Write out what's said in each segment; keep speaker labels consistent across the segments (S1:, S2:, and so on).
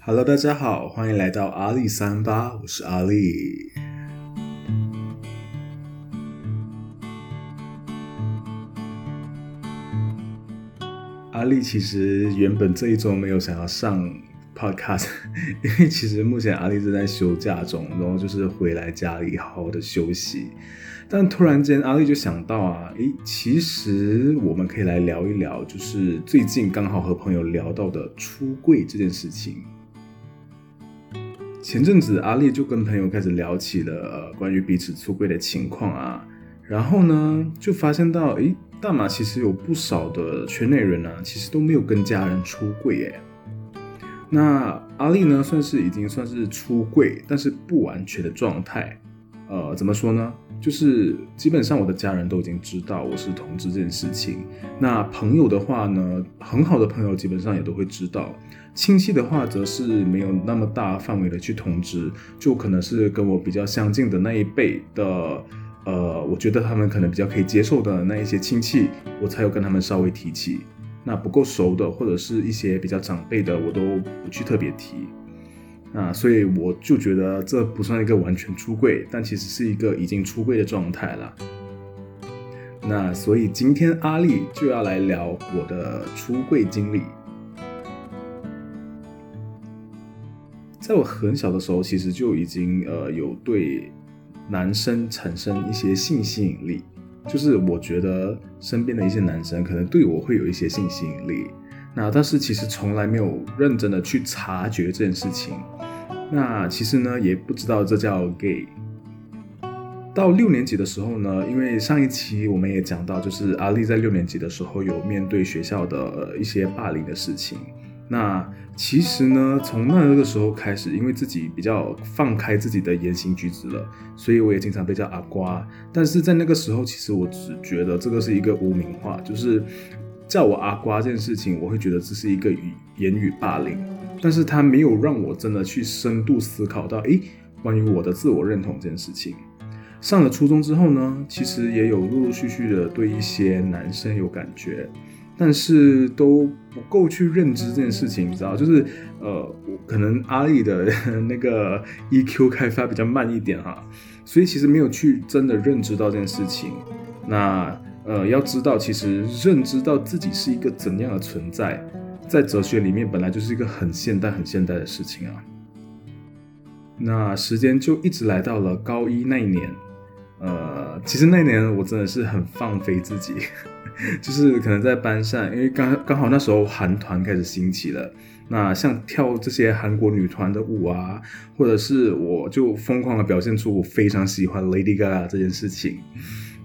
S1: Hello，大家好，欢迎来到阿力三八，我是阿力。阿力其实原本这一周没有想要上 podcast，因为其实目前阿力正在休假中，然后就是回来家里好好的休息。但突然间阿力就想到啊，诶，其实我们可以来聊一聊，就是最近刚好和朋友聊到的出柜这件事情。前阵子阿力就跟朋友开始聊起了关于彼此出柜的情况啊，然后呢就发现到，诶。大马其实有不少的圈内人呢，其实都没有跟家人出柜耶。那阿丽呢，算是已经算是出柜，但是不完全的状态。呃，怎么说呢？就是基本上我的家人都已经知道我是同志这件事情。那朋友的话呢，很好的朋友基本上也都会知道。亲戚的话，则是没有那么大范围的去通知，就可能是跟我比较相近的那一辈的。呃，我觉得他们可能比较可以接受的那一些亲戚，我才有跟他们稍微提起。那不够熟的，或者是一些比较长辈的，我都不去特别提。啊，所以我就觉得这不算一个完全出柜，但其实是一个已经出柜的状态了。那所以今天阿丽就要来聊我的出柜经历。在我很小的时候，其实就已经呃有对。男生产生一些性吸引力，就是我觉得身边的一些男生可能对我会有一些性吸引力，那但是其实从来没有认真的去察觉这件事情，那其实呢也不知道这叫 gay。到六年级的时候呢，因为上一期我们也讲到，就是阿丽在六年级的时候有面对学校的一些霸凌的事情。那其实呢，从那个时候开始，因为自己比较放开自己的言行举止了，所以我也经常被叫阿瓜。但是在那个时候，其实我只觉得这个是一个污名化，就是叫我阿瓜这件事情，我会觉得这是一个语言语霸凌。但是他没有让我真的去深度思考到，诶，关于我的自我认同这件事情。上了初中之后呢，其实也有陆陆续续的对一些男生有感觉。但是都不够去认知这件事情，你知道，就是呃，可能阿丽的那个 EQ 开发比较慢一点哈，所以其实没有去真的认知到这件事情。那呃，要知道，其实认知到自己是一个怎样的存在，在哲学里面本来就是一个很现代、很现代的事情啊。那时间就一直来到了高一那一年，呃，其实那年我真的是很放飞自己。就是可能在班上，因为刚刚好那时候韩团开始兴起了，那像跳这些韩国女团的舞啊，或者是我就疯狂的表现出我非常喜欢 Lady Gaga 这件事情，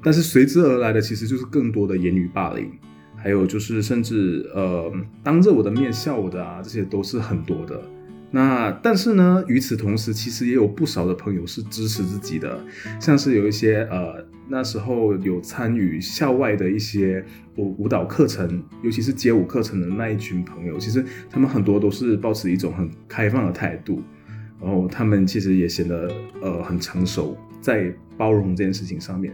S1: 但是随之而来的其实就是更多的言语霸凌，还有就是甚至呃当着我的面笑我的啊，这些都是很多的。那但是呢，与此同时，其实也有不少的朋友是支持自己的，像是有一些呃那时候有参与校外的一些舞舞蹈课程，尤其是街舞课程的那一群朋友，其实他们很多都是保持一种很开放的态度，然后他们其实也显得呃很成熟，在包容这件事情上面。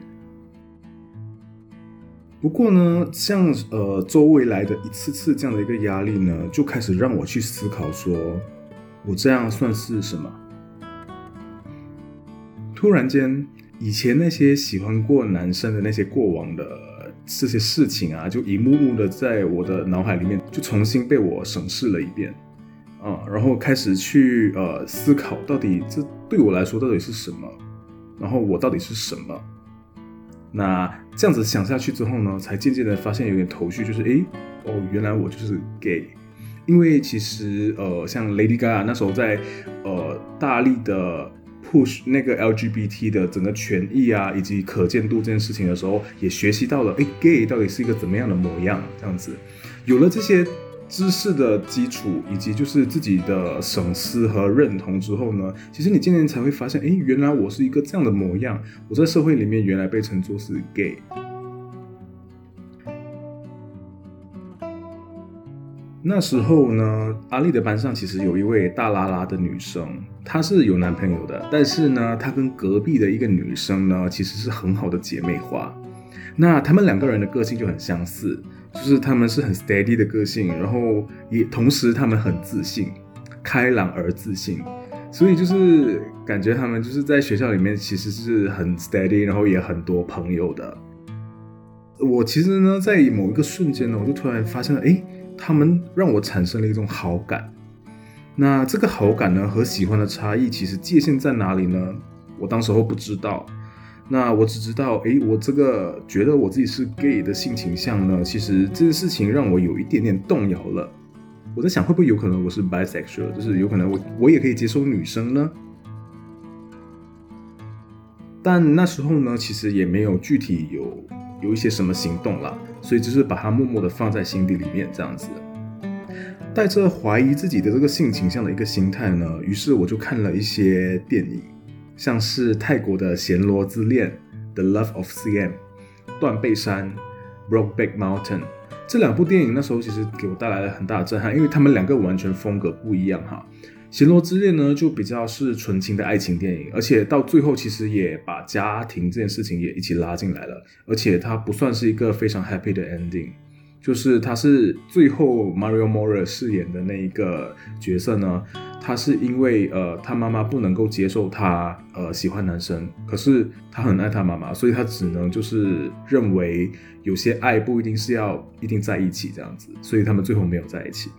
S1: 不过呢，像呃周围来的一次次这样的一个压力呢，就开始让我去思考说。我这样算是什么？突然间，以前那些喜欢过男生的那些过往的这些事情啊，就一幕幕的在我的脑海里面就重新被我审视了一遍啊，然后开始去呃思考，到底这对我来说到底是什么？然后我到底是什么？那这样子想下去之后呢，才渐渐的发现有点头绪，就是诶，哦，原来我就是 gay。因为其实，呃，像 Lady Gaga 那时候在，呃，大力的 push 那个 LGBT 的整个权益啊，以及可见度这件事情的时候，也学习到了，哎，gay 到底是一个怎么样的模样？这样子，有了这些知识的基础，以及就是自己的省思和认同之后呢，其实你渐渐才会发现，哎，原来我是一个这样的模样，我在社会里面原来被称作是 gay。那时候呢，阿丽的班上其实有一位大拉拉的女生，她是有男朋友的，但是呢，她跟隔壁的一个女生呢，其实是很好的姐妹花。那他们两个人的个性就很相似，就是他们是很 steady 的个性，然后也同时他们很自信，开朗而自信，所以就是感觉他们就是在学校里面其实是很 steady，然后也很多朋友的。我其实呢，在某一个瞬间呢，我就突然发现了，哎，他们让我产生了一种好感。那这个好感呢和喜欢的差异，其实界限在哪里呢？我当时候不知道。那我只知道，诶，我这个觉得我自己是 gay 的性倾向呢，其实这件事情让我有一点点动摇了。我在想，会不会有可能我是 bisexual，就是有可能我我也可以接受女生呢？但那时候呢，其实也没有具体有有一些什么行动啦，所以就是把它默默的放在心底里面这样子。带着怀疑自己的这个性倾向的一个心态呢，于是我就看了一些电影，像是泰国的《暹罗之恋》The Love of CM、断背山、Brokeback Mountain 这两部电影，那时候其实给我带来了很大的震撼，因为他们两个完全风格不一样哈。《暹罗之恋》呢就比较是纯情的爱情电影，而且到最后其实也把家庭这件事情也一起拉进来了，而且它不算是一个非常 happy 的 ending。就是它是最后 Mario Mora 饰演的那一个角色呢，他是因为呃他妈妈不能够接受他呃喜欢男生，可是他很爱他妈妈，所以他只能就是认为有些爱不一定是要一定在一起这样子，所以他们最后没有在一起。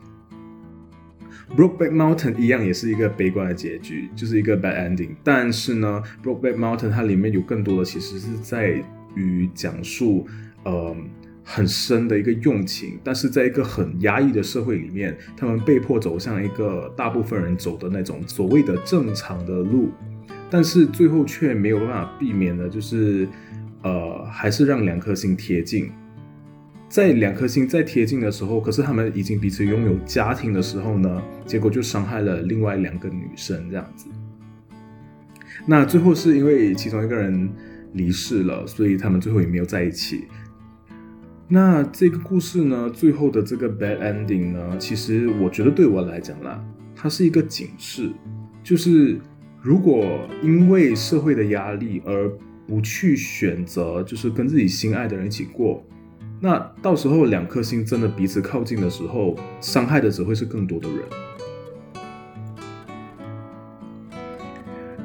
S1: Brokeback Mountain 一样也是一个悲观的结局，就是一个 bad ending，但是呢，Brokeback Mountain 它里面有更多的其实是在于讲述呃。很深的一个用情，但是在一个很压抑的社会里面，他们被迫走向一个大部分人走的那种所谓的正常的路，但是最后却没有办法避免的，就是呃，还是让两颗心贴近。在两颗心再贴近的时候，可是他们已经彼此拥有家庭的时候呢，结果就伤害了另外两个女生这样子。那最后是因为其中一个人离世了，所以他们最后也没有在一起。那这个故事呢，最后的这个 bad ending 呢，其实我觉得对我来讲啦，它是一个警示，就是如果因为社会的压力而不去选择，就是跟自己心爱的人一起过，那到时候两颗心真的彼此靠近的时候，伤害的只会是更多的人。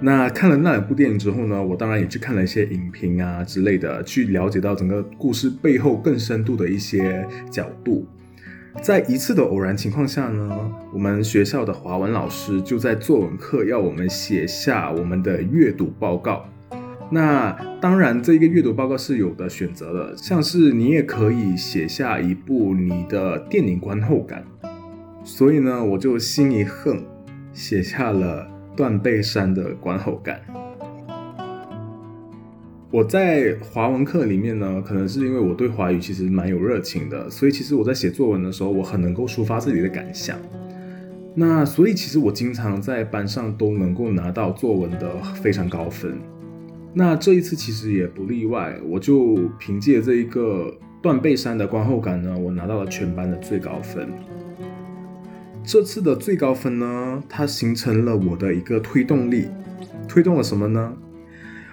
S1: 那看了那两部电影之后呢，我当然也去看了一些影评啊之类的，去了解到整个故事背后更深度的一些角度。在一次的偶然情况下呢，我们学校的华文老师就在作文课要我们写下我们的阅读报告。那当然，这个阅读报告是有的选择的，像是你也可以写下一部你的电影观后感。所以呢，我就心一横，写下了。断背山的观后感。我在华文课里面呢，可能是因为我对华语其实蛮有热情的，所以其实我在写作文的时候，我很能够抒发自己的感想。那所以其实我经常在班上都能够拿到作文的非常高分。那这一次其实也不例外，我就凭借这一个断背山的观后感呢，我拿到了全班的最高分。这次的最高分呢，它形成了我的一个推动力，推动了什么呢？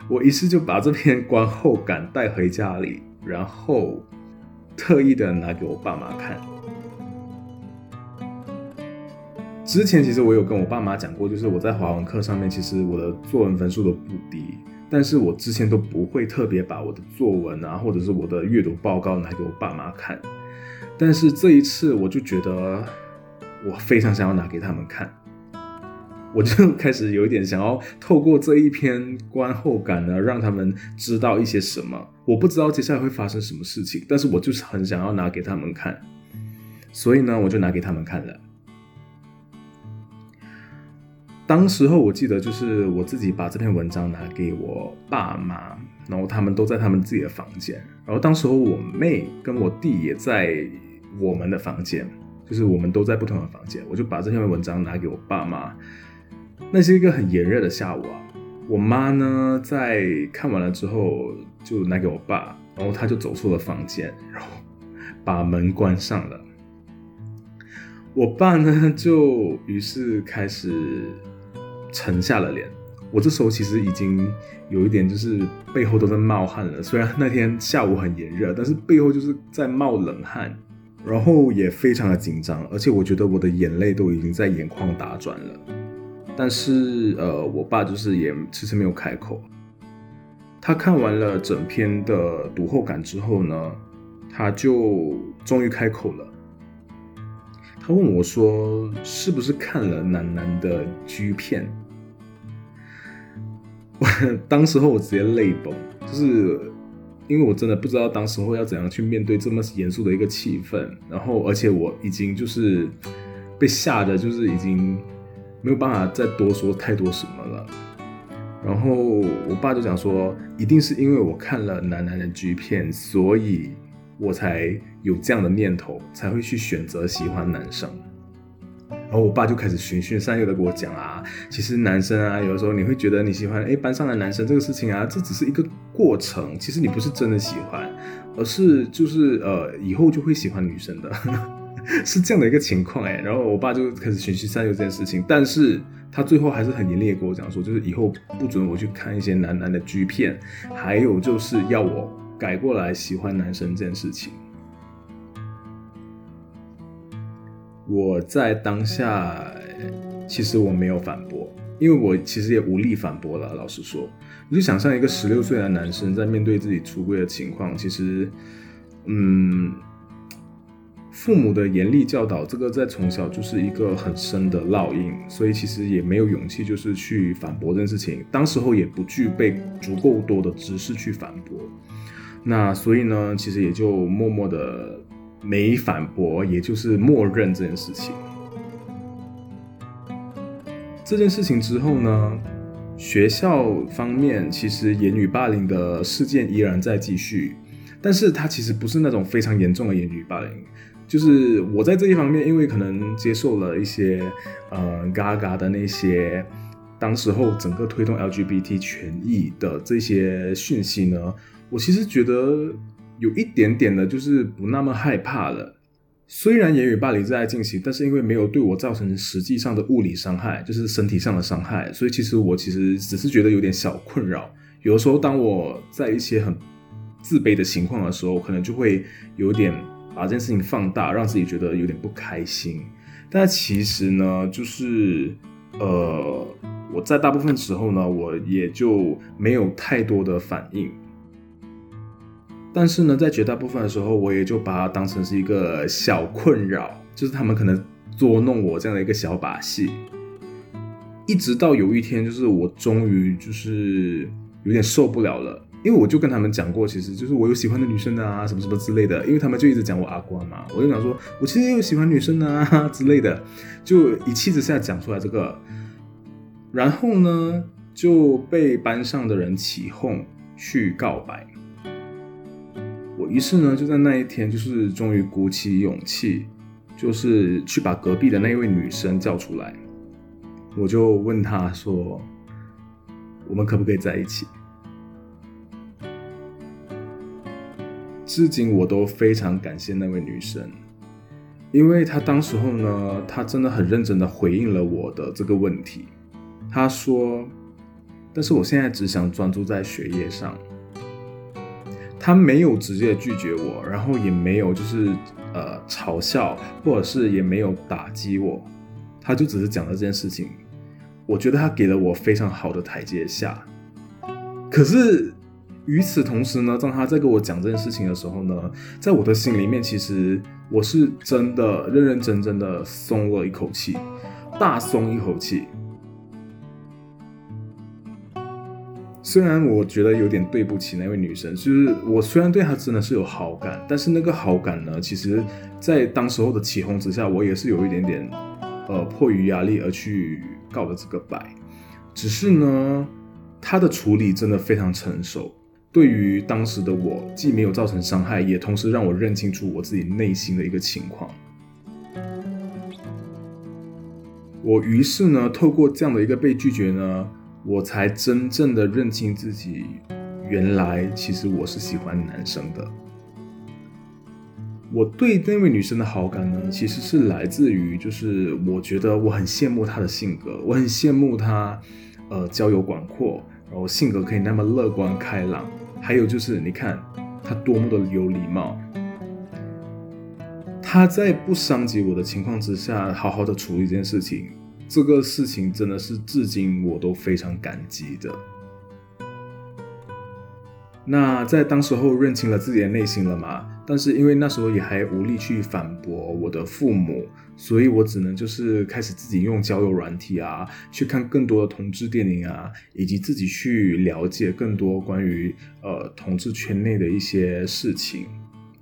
S1: 我于是就把这篇观后感带回家里，然后特意的拿给我爸妈看。之前其实我有跟我爸妈讲过，就是我在华文课上面，其实我的作文分数都不低，但是我之前都不会特别把我的作文啊，或者是我的阅读报告拿给我爸妈看，但是这一次我就觉得。我非常想要拿给他们看，我就 开始有一点想要透过这一篇观后感呢，让他们知道一些什么。我不知道接下来会发生什么事情，但是我就是很想要拿给他们看，所以呢，我就拿给他们看了。当时候我记得就是我自己把这篇文章拿给我爸妈，然后他们都在他们自己的房间，然后当时候我妹跟我弟也在我们的房间。就是我们都在不同的房间，我就把这篇文章拿给我爸妈。那是一个很炎热的下午啊，我妈呢在看完了之后就拿给我爸，然后他就走出了房间，然后把门关上了。我爸呢就于是开始沉下了脸，我这时候其实已经有一点就是背后都在冒汗了。虽然那天下午很炎热，但是背后就是在冒冷汗，然后也非常的紧张，而且我觉得我的眼泪都已经在眼眶打转了。但是呃，我爸就是也迟迟没有开口。他看完了整篇的读后感之后呢，他就终于开口了。他问我说：“是不是看了楠楠的 G 片？” 我当时候我直接泪崩，就是因为我真的不知道当时候要怎样去面对这么严肃的一个气氛，然后而且我已经就是被吓得，就是已经没有办法再多说太多什么了。然后我爸就讲说，一定是因为我看了楠楠的 G 片，所以。我才有这样的念头，才会去选择喜欢男生。然后我爸就开始循循善诱的跟我讲啊，其实男生啊，有的时候你会觉得你喜欢哎班上的男生这个事情啊，这只是一个过程，其实你不是真的喜欢，而是就是呃以后就会喜欢女生的，是这样的一个情况哎。然后我爸就开始循循善诱这件事情，但是他最后还是很严厉的跟我讲说，就是以后不准我去看一些男男的剧片，还有就是要我。改过来喜欢男生这件事情，我在当下其实我没有反驳，因为我其实也无力反驳了。老实说，你就想象一个十六岁的男生在面对自己出柜的情况，其实，嗯，父母的严厉教导，这个在从小就是一个很深的烙印，所以其实也没有勇气就是去反驳这件事情。当时候也不具备足够多的知识去反驳。那所以呢，其实也就默默的没反驳，也就是默认这件事情。这件事情之后呢，学校方面其实言语霸凌的事件依然在继续，但是它其实不是那种非常严重的言语霸凌，就是我在这一方面，因为可能接受了一些呃嘎嘎的那些，当时候整个推动 LGBT 权益的这些讯息呢。我其实觉得有一点点的，就是不那么害怕了。虽然言语霸凌在进行，但是因为没有对我造成实际上的物理伤害，就是身体上的伤害，所以其实我其实只是觉得有点小困扰。有的时候，当我在一些很自卑的情况的时候，可能就会有点把这件事情放大，让自己觉得有点不开心。但其实呢，就是呃，我在大部分时候呢，我也就没有太多的反应。但是呢，在绝大部分的时候，我也就把它当成是一个小困扰，就是他们可能捉弄我这样的一个小把戏。一直到有一天，就是我终于就是有点受不了了，因为我就跟他们讲过，其实就是我有喜欢的女生啊，什么什么之类的，因为他们就一直讲我阿瓜嘛，我就想说我其实也有喜欢女生啊之类的，就一气之下讲出来这个，然后呢就被班上的人起哄去告白。于是呢，就在那一天，就是终于鼓起勇气，就是去把隔壁的那位女生叫出来。我就问她说：“我们可不可以在一起？”至今我都非常感谢那位女生，因为她当时候呢，她真的很认真的回应了我的这个问题。她说：“但是我现在只想专注在学业上。”他没有直接拒绝我，然后也没有就是呃嘲笑，或者是也没有打击我，他就只是讲了这件事情。我觉得他给了我非常好的台阶下。可是与此同时呢，当他在跟我讲这件事情的时候呢，在我的心里面，其实我是真的认认真真的松了一口气，大松一口气。虽然我觉得有点对不起那位女生，就是我虽然对她真的是有好感，但是那个好感呢，其实，在当时候的起哄之下，我也是有一点点，呃，迫于压力而去告了这个白。只是呢，她的处理真的非常成熟，对于当时的我，既没有造成伤害，也同时让我认清楚我自己内心的一个情况。我于是呢，透过这样的一个被拒绝呢。我才真正的认清自己，原来其实我是喜欢男生的。我对那位女生的好感呢，其实是来自于，就是我觉得我很羡慕她的性格，我很羡慕她，呃交友广阔，然后性格可以那么乐观开朗，还有就是你看她多么的有礼貌。他在不伤及我的情况之下，好好的处理这件事情，这个事情真的是至今我都非常感激的。那在当时候认清了自己的内心了嘛？但是因为那时候也还无力去反驳我的父母，所以我只能就是开始自己用交友软体啊，去看更多的同志电影啊，以及自己去了解更多关于呃同志圈内的一些事情。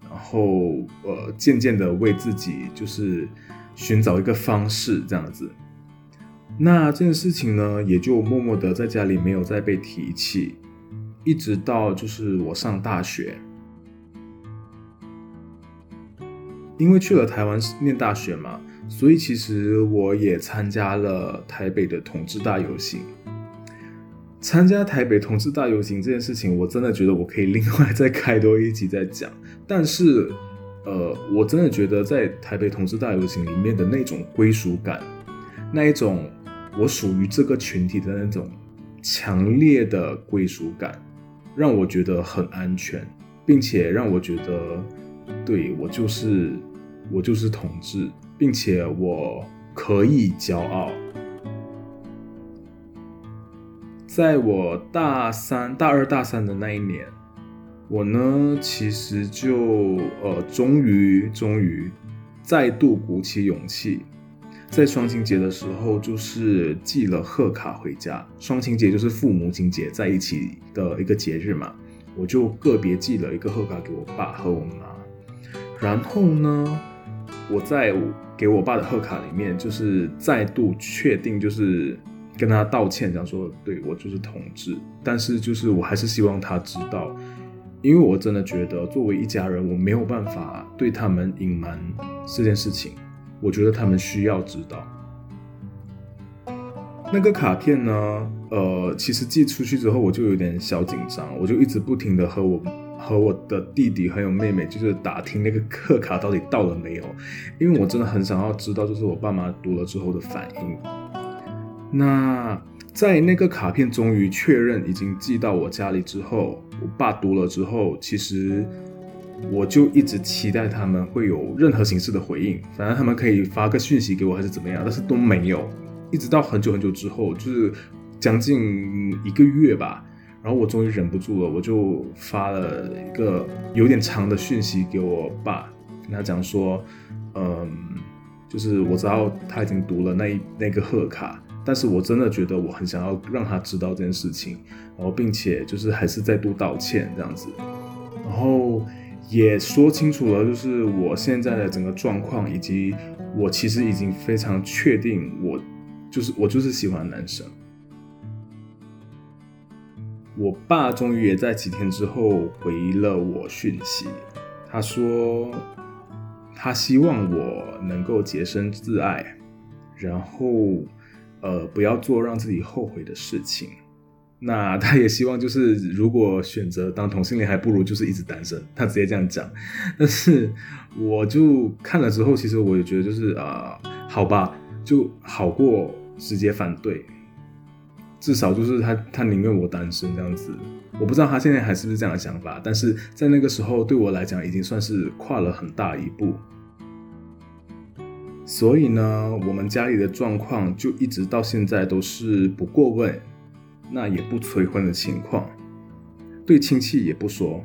S1: 然后，呃，渐渐的为自己就是寻找一个方式，这样子。那这件事情呢，也就默默的在家里没有再被提起，一直到就是我上大学，因为去了台湾念大学嘛，所以其实我也参加了台北的同志大游行。参加台北同志大游行这件事情，我真的觉得我可以另外再开多一集再讲。但是，呃，我真的觉得在台北同志大游行里面的那种归属感，那一种我属于这个群体的那种强烈的归属感，让我觉得很安全，并且让我觉得，对我就是我就是同志，并且我可以骄傲。在我大三、大二、大三的那一年，我呢其实就呃，终于、终于再度鼓起勇气，在双亲节的时候，就是寄了贺卡回家。双亲节就是父母亲节在一起的一个节日嘛，我就个别寄了一个贺卡给我爸和我妈。然后呢，我在给我爸的贺卡里面，就是再度确定，就是。跟他道歉，讲说对我就是同志，但是就是我还是希望他知道，因为我真的觉得作为一家人，我没有办法对他们隐瞒这件事情，我觉得他们需要知道。那个卡片呢？呃，其实寄出去之后，我就有点小紧张，我就一直不停的和我和我的弟弟还有妹妹，就是打听那个贺卡到底到了没有，因为我真的很想要知道，就是我爸妈读了之后的反应。那在那个卡片终于确认已经寄到我家里之后，我爸读了之后，其实我就一直期待他们会有任何形式的回应，反正他们可以发个讯息给我还是怎么样，但是都没有。一直到很久很久之后，就是将近一个月吧，然后我终于忍不住了，我就发了一个有点长的讯息给我爸，跟他讲说，嗯，就是我知道他已经读了那一那个贺卡。但是我真的觉得我很想要让他知道这件事情，然后并且就是还是再度道歉这样子，然后也说清楚了，就是我现在的整个状况，以及我其实已经非常确定，我就是我就是喜欢男生。我爸终于也在几天之后回了我讯息，他说他希望我能够洁身自爱，然后。呃，不要做让自己后悔的事情。那他也希望，就是如果选择当同性恋，还不如就是一直单身。他直接这样讲。但是我就看了之后，其实我也觉得，就是啊，好吧，就好过直接反对。至少就是他，他宁愿我单身这样子。我不知道他现在还是不是这样的想法，但是在那个时候，对我来讲，已经算是跨了很大一步。所以呢，我们家里的状况就一直到现在都是不过问，那也不催婚的情况，对亲戚也不说。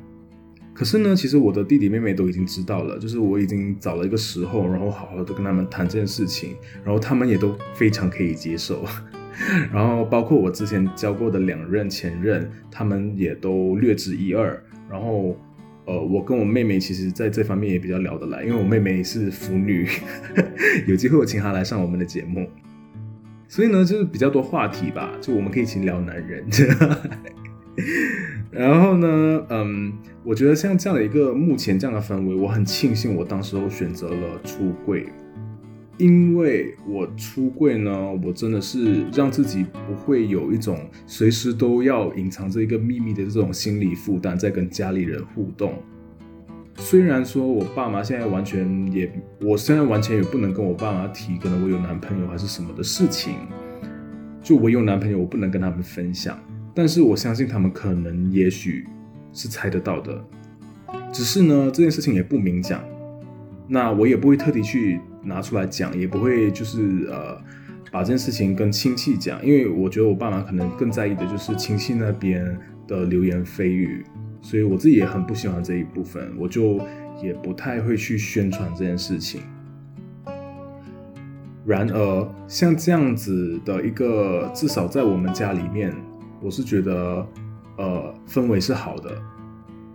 S1: 可是呢，其实我的弟弟妹妹都已经知道了，就是我已经找了一个时候，然后好好的跟他们谈这件事情，然后他们也都非常可以接受。然后包括我之前交过的两任前任，他们也都略知一二。然后。呃，我跟我妹妹其实在这方面也比较聊得来，因为我妹妹是腐女，有机会我请她来上我们的节目，所以呢，就是比较多话题吧，就我们可以一起聊男人。然后呢，嗯，我觉得像这样的一个目前这样的氛围，我很庆幸我当时候选择了出柜。因为我出柜呢，我真的是让自己不会有一种随时都要隐藏着一个秘密的这种心理负担，在跟家里人互动。虽然说我爸妈现在完全也，我现在完全也不能跟我爸妈提，可能我有男朋友还是什么的事情。就我有男朋友，我不能跟他们分享。但是我相信他们可能也许是猜得到的，只是呢这件事情也不明讲，那我也不会特地去拿出来讲，也不会就是呃把这件事情跟亲戚讲，因为我觉得我爸妈可能更在意的就是亲戚那边的流言蜚语，所以我自己也很不喜欢这一部分，我就也不太会去宣传这件事情。然而像这样子的一个，至少在我们家里面。我是觉得，呃，氛围是好的。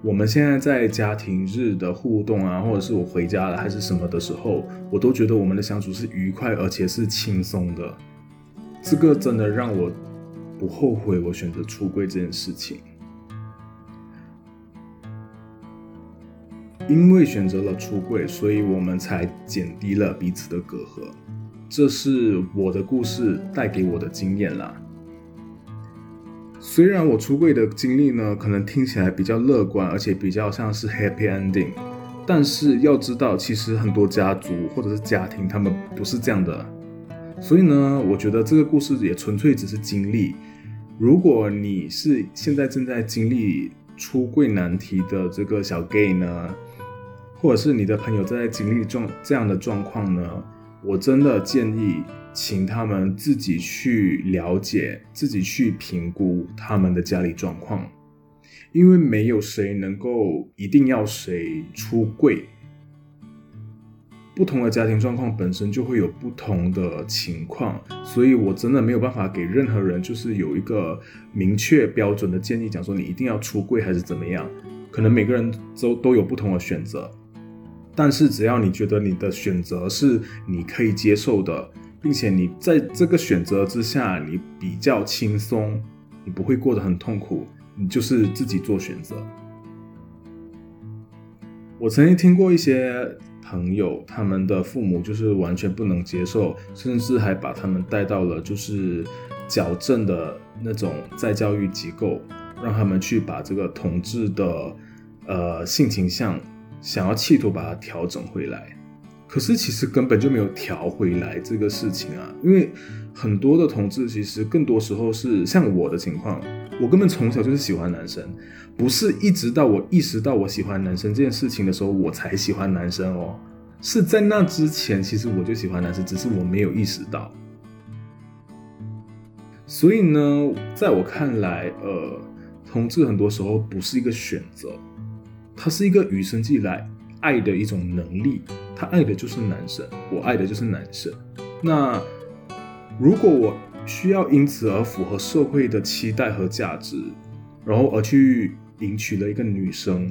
S1: 我们现在在家庭日的互动啊，或者是我回家了还是什么的时候，我都觉得我们的相处是愉快而且是轻松的。这个真的让我不后悔我选择出柜这件事情。因为选择了出柜，所以我们才减低了彼此的隔阂。这是我的故事带给我的经验啦。虽然我出柜的经历呢，可能听起来比较乐观，而且比较像是 happy ending，但是要知道，其实很多家族或者是家庭，他们不是这样的。所以呢，我觉得这个故事也纯粹只是经历。如果你是现在正在经历出柜难题的这个小 gay 呢，或者是你的朋友正在经历状这样的状况呢，我真的建议。请他们自己去了解，自己去评估他们的家里状况，因为没有谁能够一定要谁出柜。不同的家庭状况本身就会有不同的情况，所以我真的没有办法给任何人就是有一个明确标准的建议，讲说你一定要出柜还是怎么样。可能每个人都都有不同的选择，但是只要你觉得你的选择是你可以接受的。并且你在这个选择之下，你比较轻松，你不会过得很痛苦，你就是自己做选择。我曾经听过一些朋友，他们的父母就是完全不能接受，甚至还把他们带到了就是矫正的那种再教育机构，让他们去把这个同志的呃性倾向，想要企图把它调整回来。可是其实根本就没有调回来这个事情啊，因为很多的同志其实更多时候是像我的情况，我根本从小就是喜欢男生，不是一直到我意识到我喜欢男生这件事情的时候我才喜欢男生哦，是在那之前其实我就喜欢男生，只是我没有意识到。所以呢，在我看来，呃，同志很多时候不是一个选择，它是一个与生俱来爱的一种能力。他爱的就是男生，我爱的就是男生。那如果我需要因此而符合社会的期待和价值，然后而去迎娶了一个女生，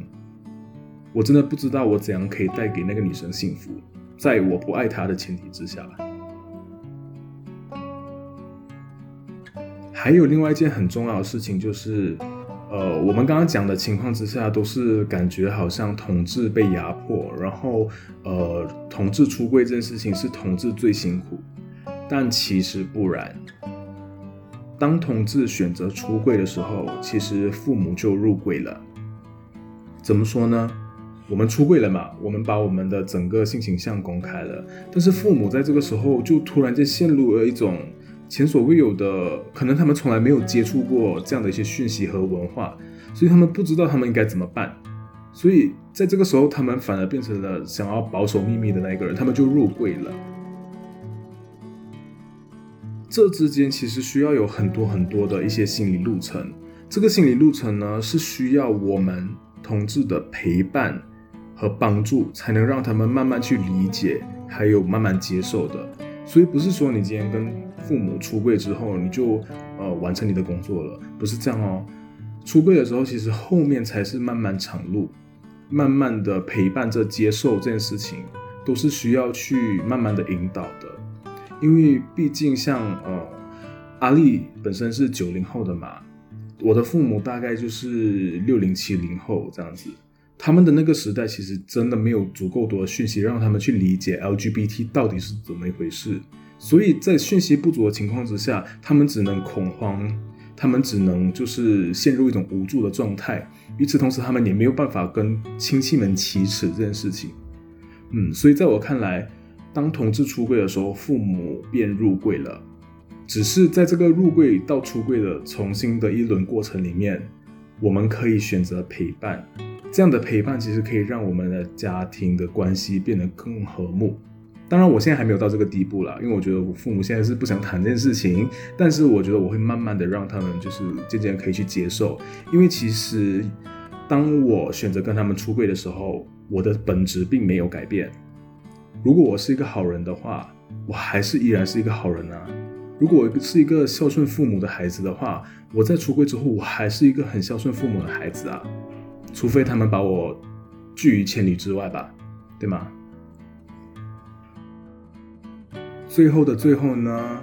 S1: 我真的不知道我怎样可以带给那个女生幸福，在我不爱她的前提之下。还有另外一件很重要的事情就是。呃，我们刚刚讲的情况之下，都是感觉好像同志被压迫，然后呃，同志出柜这件事情是同志最辛苦，但其实不然。当同志选择出柜的时候，其实父母就入柜了。怎么说呢？我们出柜了嘛，我们把我们的整个性倾向公开了，但是父母在这个时候就突然间陷入了一种。前所未有的，可能他们从来没有接触过这样的一些讯息和文化，所以他们不知道他们应该怎么办。所以在这个时候，他们反而变成了想要保守秘密的那一个人，他们就入柜了。这之间其实需要有很多很多的一些心理路程，这个心理路程呢，是需要我们同志的陪伴和帮助，才能让他们慢慢去理解，还有慢慢接受的。所以不是说你今天跟父母出柜之后，你就呃完成你的工作了，不是这样哦。出柜的时候，其实后面才是漫漫长路，慢慢的陪伴着接受这件事情，都是需要去慢慢的引导的。因为毕竟像呃阿丽本身是九零后的嘛，我的父母大概就是六零七零后这样子。他们的那个时代其实真的没有足够多的讯息让他们去理解 LGBT 到底是怎么一回事，所以在讯息不足的情况之下，他们只能恐慌，他们只能就是陷入一种无助的状态。与此同时，他们也没有办法跟亲戚们启齿这件事情。嗯，所以在我看来，当同志出柜的时候，父母便入柜了。只是在这个入柜到出柜的重新的一轮过程里面，我们可以选择陪伴。这样的陪伴其实可以让我们的家庭的关系变得更和睦。当然，我现在还没有到这个地步啦，因为我觉得我父母现在是不想谈这件事情。但是我觉得我会慢慢的让他们就是渐渐可以去接受，因为其实当我选择跟他们出柜的时候，我的本质并没有改变。如果我是一个好人的话，我还是依然是一个好人啊。如果我是一个孝顺父母的孩子的话，我在出柜之后，我还是一个很孝顺父母的孩子啊。除非他们把我拒于千里之外吧，对吗？最后的最后呢，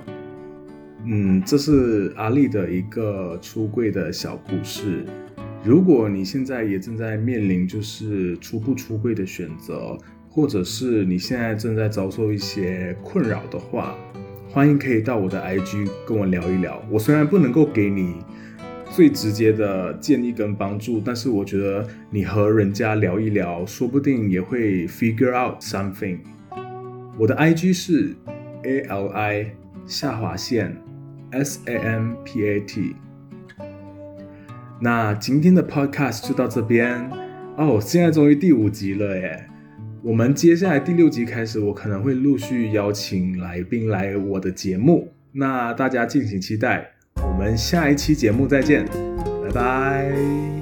S1: 嗯，这是阿丽的一个出柜的小故事。如果你现在也正在面临就是出不出柜的选择，或者是你现在正在遭受一些困扰的话，欢迎可以到我的 IG 跟我聊一聊。我虽然不能够给你最直接的建议跟帮助，但是我觉得你和人家聊一聊，说不定也会 figure out something。我的 IG 是。A L I 下划线 S A M P A T。那今天的 Podcast 就到这边哦，现在终于第五集了耶！我们接下来第六集开始，我可能会陆续邀请来宾来我的节目，那大家敬请期待。我们下一期节目再见，拜拜。